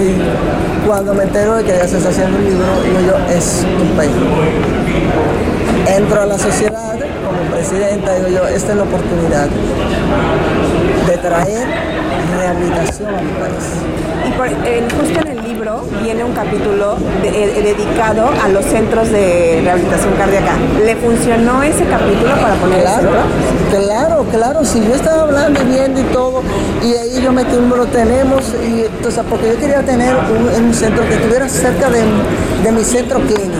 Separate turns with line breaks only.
Y cuando me entero de que ya se está haciendo un libro, digo yo, estupendo. Entro a la sociedad como presidenta, digo yo, esta es la oportunidad de traer rehabilitación a mi país.
Y por, eh, justo en el libro viene un capítulo de- eh, dedicado a los centros de rehabilitación cardíaca. ¿Le funcionó ese capítulo para poner el
Claro,
centro?
claro, claro, si yo estaba hablando y viendo y ahí yo metí un número, tenemos, y, sea, porque yo quería tener un, un centro que estuviera cerca de, de mi centro clínico.